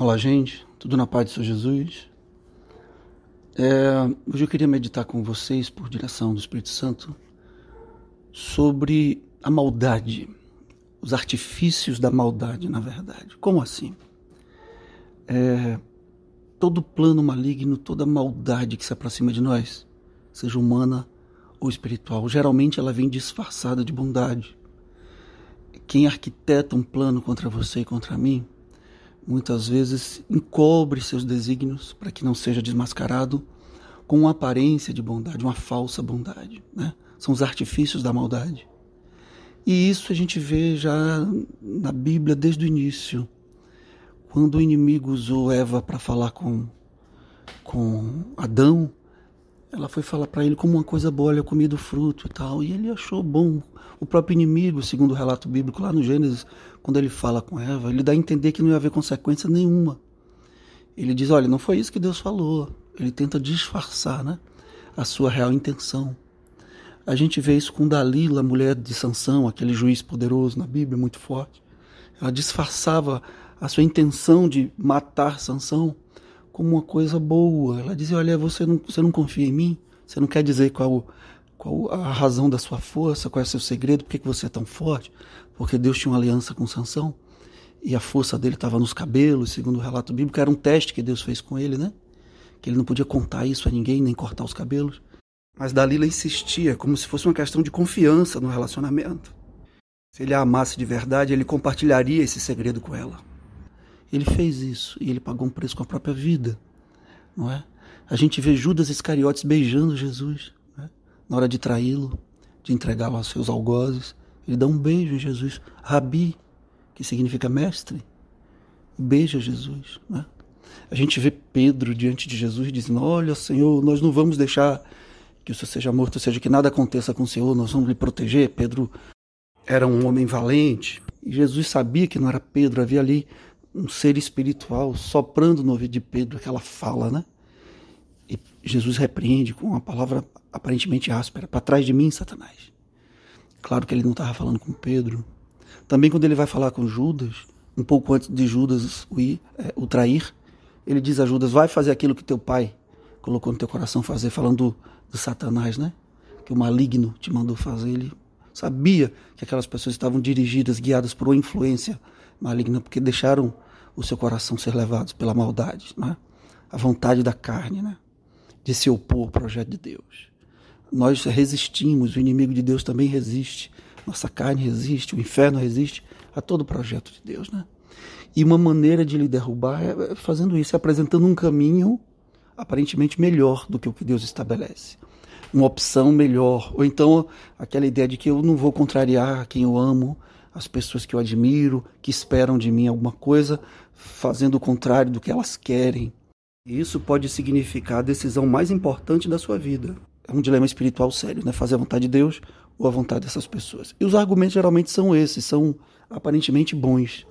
Olá, gente, tudo na paz do Senhor Jesus? É, hoje eu queria meditar com vocês, por direção do Espírito Santo, sobre a maldade, os artifícios da maldade, na verdade. Como assim? É, todo plano maligno, toda maldade que se aproxima de nós, seja humana ou espiritual, geralmente ela vem disfarçada de bondade. Quem arquiteta um plano contra você e contra mim, muitas vezes encobre seus desígnios para que não seja desmascarado com uma aparência de bondade, uma falsa bondade. Né? São os artifícios da maldade. E isso a gente vê já na Bíblia desde o início. Quando o inimigo usou Eva para falar com, com Adão, ela foi falar para ele como uma coisa boa, olha, eu comi do fruto e tal. E ele achou bom. O próprio inimigo, segundo o relato bíblico lá no Gênesis, quando ele fala com Eva, ele dá a entender que não ia haver consequência nenhuma. Ele diz: olha, não foi isso que Deus falou. Ele tenta disfarçar né, a sua real intenção. A gente vê isso com Dalila, mulher de Sansão, aquele juiz poderoso na Bíblia, muito forte. Ela disfarçava a sua intenção de matar Sansão como uma coisa boa. Ela dizia: Olha, você não, você não confia em mim? Você não quer dizer qual, qual a razão da sua força, qual é o seu segredo, por que, que você é tão forte? Porque Deus tinha uma aliança com Sansão e a força dele estava nos cabelos, segundo o relato bíblico, era um teste que Deus fez com ele, né? Que ele não podia contar isso a ninguém, nem cortar os cabelos. Mas Dalila insistia, como se fosse uma questão de confiança no relacionamento. Se ele a amasse de verdade, ele compartilharia esse segredo com ela. Ele fez isso e ele pagou um preço com a própria vida, não é? A gente vê Judas Iscariotes beijando Jesus, né? na hora de traí-lo, de entregá-lo aos seus algozes. Ele dá um beijo em Jesus, Rabi, que significa mestre. Beija Jesus, né? A gente vê Pedro diante de Jesus dizendo: Olha, Senhor, nós não vamos deixar que o Senhor seja morto, ou seja, que nada aconteça com o Senhor, nós vamos lhe proteger. Pedro era um homem valente. E Jesus sabia que não era Pedro, havia ali um ser espiritual soprando no ouvido de Pedro aquela fala, né? E Jesus repreende com uma palavra aparentemente áspera: para trás de mim, Satanás. Claro que ele não estava falando com Pedro. Também quando ele vai falar com Judas, um pouco antes de Judas o, ir, é, o trair, ele diz a Judas: vai fazer aquilo que teu pai colocou no teu coração fazer, falando do, do Satanás, né? Que o maligno te mandou fazer. Ele sabia que aquelas pessoas estavam dirigidas, guiadas por uma influência maligna, porque deixaram o seu coração ser levado pela maldade, né? a vontade da carne, né? de se opor ao projeto de Deus. Nós resistimos, o inimigo de Deus também resiste, nossa carne resiste, o inferno resiste a todo projeto de Deus. Né? E uma maneira de lhe derrubar é fazendo isso, é apresentando um caminho aparentemente melhor do que o que Deus estabelece. Uma opção melhor. Ou então aquela ideia de que eu não vou contrariar quem eu amo, as pessoas que eu admiro, que esperam de mim alguma coisa, fazendo o contrário do que elas querem. Isso pode significar a decisão mais importante da sua vida. É um dilema espiritual sério, né? Fazer a vontade de Deus ou a vontade dessas pessoas. E os argumentos geralmente são esses, são aparentemente bons.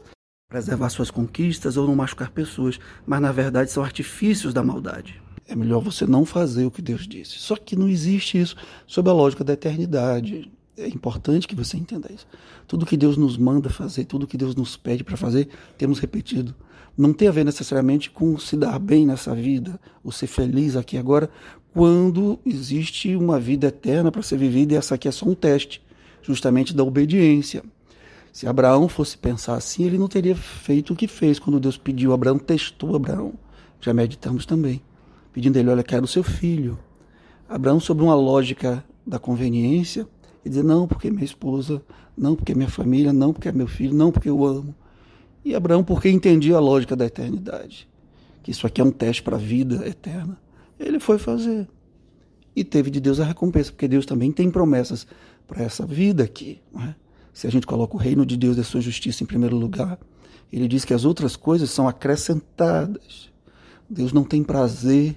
Preservar suas conquistas ou não machucar pessoas, mas na verdade são artifícios da maldade. É melhor você não fazer o que Deus disse. Só que não existe isso sob a lógica da eternidade. É importante que você entenda isso. Tudo que Deus nos manda fazer, tudo que Deus nos pede para fazer, temos repetido. Não tem a ver necessariamente com se dar bem nessa vida, ou ser feliz aqui agora, quando existe uma vida eterna para ser vivida e essa aqui é só um teste, justamente da obediência. Se Abraão fosse pensar assim, ele não teria feito o que fez quando Deus pediu. Abraão testou Abraão. Já meditamos também. Pedindo ele, olha, quero o seu filho. Abraão, sobre uma lógica da conveniência, e dizer não porque minha esposa, não porque minha família, não porque é meu filho, não porque eu amo. E Abraão porque entendia a lógica da eternidade, que isso aqui é um teste para a vida eterna. Ele foi fazer. E teve de Deus a recompensa, porque Deus também tem promessas para essa vida aqui. É? Se a gente coloca o reino de Deus e a sua justiça em primeiro lugar, ele diz que as outras coisas são acrescentadas. Deus não tem prazer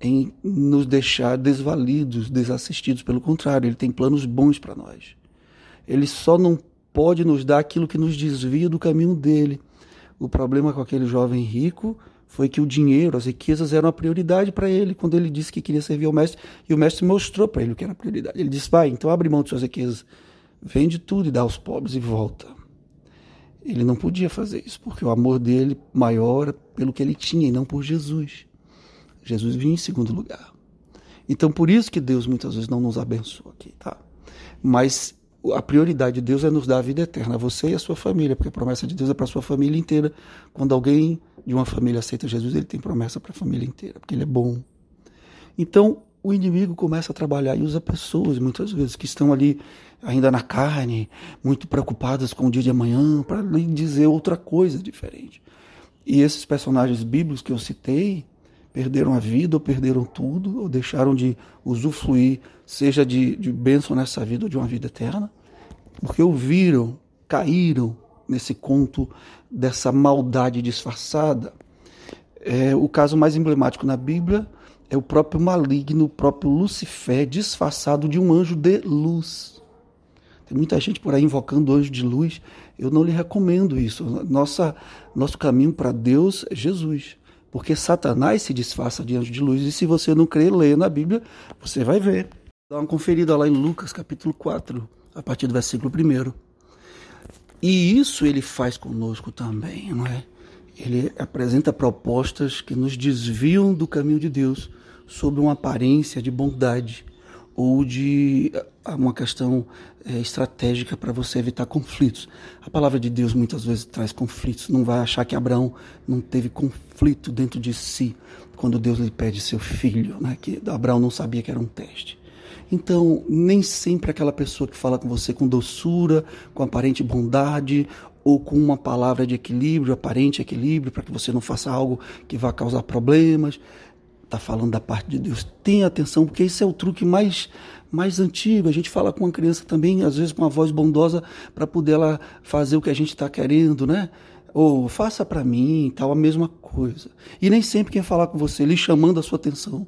em nos deixar desvalidos, desassistidos. Pelo contrário, ele tem planos bons para nós. Ele só não pode nos dar aquilo que nos desvia do caminho dele. O problema com aquele jovem rico foi que o dinheiro, as riquezas eram a prioridade para ele quando ele disse que queria servir ao mestre e o mestre mostrou para ele o que era a prioridade. Ele disse: "Vai, então abre mão de suas riquezas, vende tudo e dá aos pobres e volta". Ele não podia fazer isso, porque o amor dele maior pelo que ele tinha e não por Jesus. Jesus vinha em segundo lugar. Então, por isso que Deus muitas vezes não nos abençoa aqui, tá? Mas a prioridade de Deus é nos dar a vida eterna, a você e a sua família, porque a promessa de Deus é para a sua família inteira. Quando alguém de uma família aceita Jesus, ele tem promessa para a família inteira, porque ele é bom. Então, o inimigo começa a trabalhar e usa pessoas, muitas vezes, que estão ali ainda na carne, muito preocupadas com o dia de amanhã, para lhe dizer outra coisa diferente. E esses personagens bíblicos que eu citei perderam a vida, ou perderam tudo, ou deixaram de usufruir, seja de, de bênção nessa vida ou de uma vida eterna, porque ouviram, caíram nesse conto dessa maldade disfarçada. É, o caso mais emblemático na Bíblia é o próprio maligno, o próprio Lucifer, disfarçado de um anjo de luz. Tem muita gente por aí invocando anjo de luz. Eu não lhe recomendo isso. Nossa, nosso caminho para Deus é Jesus. Porque Satanás se disfarça de anjo de luz. E se você não crê, lê na Bíblia, você vai ver. Dá uma conferida lá em Lucas capítulo 4, a partir do versículo 1. E isso ele faz conosco também, não é? Ele apresenta propostas que nos desviam do caminho de Deus sob uma aparência de bondade ou de ah, uma questão é, estratégica para você evitar conflitos. A palavra de Deus muitas vezes traz conflitos. Não vai achar que Abraão não teve conflito dentro de si quando Deus lhe pede seu filho, né? que Abraão não sabia que era um teste. Então, nem sempre aquela pessoa que fala com você com doçura, com aparente bondade, ou com uma palavra de equilíbrio, aparente equilíbrio, para que você não faça algo que vá causar problemas, está falando da parte de Deus. Tenha atenção, porque esse é o truque mais, mais antigo. A gente fala com uma criança também, às vezes com uma voz bondosa, para poder ela fazer o que a gente está querendo, né? Ou faça para mim, tal, a mesma coisa. E nem sempre quem falar com você, lhe chamando a sua atenção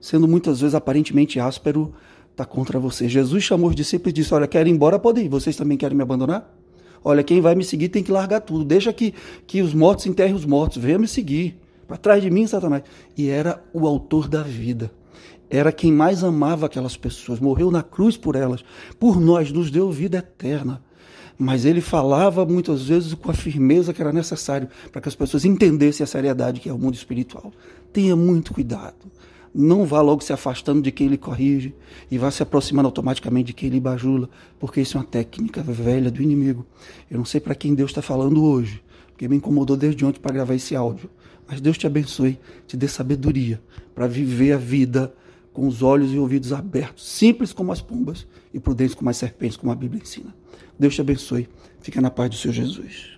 sendo muitas vezes aparentemente áspero, está contra você. Jesus chamou os discípulos e disse: Olha, quero ir embora, pode ir. Vocês também querem me abandonar? Olha, quem vai me seguir tem que largar tudo. Deixa que, que os mortos enterrem os mortos. Venha me seguir. Para trás de mim, Satanás. E era o autor da vida. Era quem mais amava aquelas pessoas. Morreu na cruz por elas. Por nós, nos deu vida eterna. Mas ele falava muitas vezes com a firmeza que era necessário para que as pessoas entendessem a seriedade que é o mundo espiritual. Tenha muito cuidado não vá logo se afastando de quem lhe corrige e vá se aproximando automaticamente de quem lhe bajula, porque isso é uma técnica velha do inimigo. Eu não sei para quem Deus está falando hoje, porque me incomodou desde ontem para gravar esse áudio. Mas Deus te abençoe, te dê sabedoria para viver a vida com os olhos e ouvidos abertos, simples como as pombas e prudentes como as serpentes, como a Bíblia ensina. Deus te abençoe. Fica na paz do Senhor Jesus.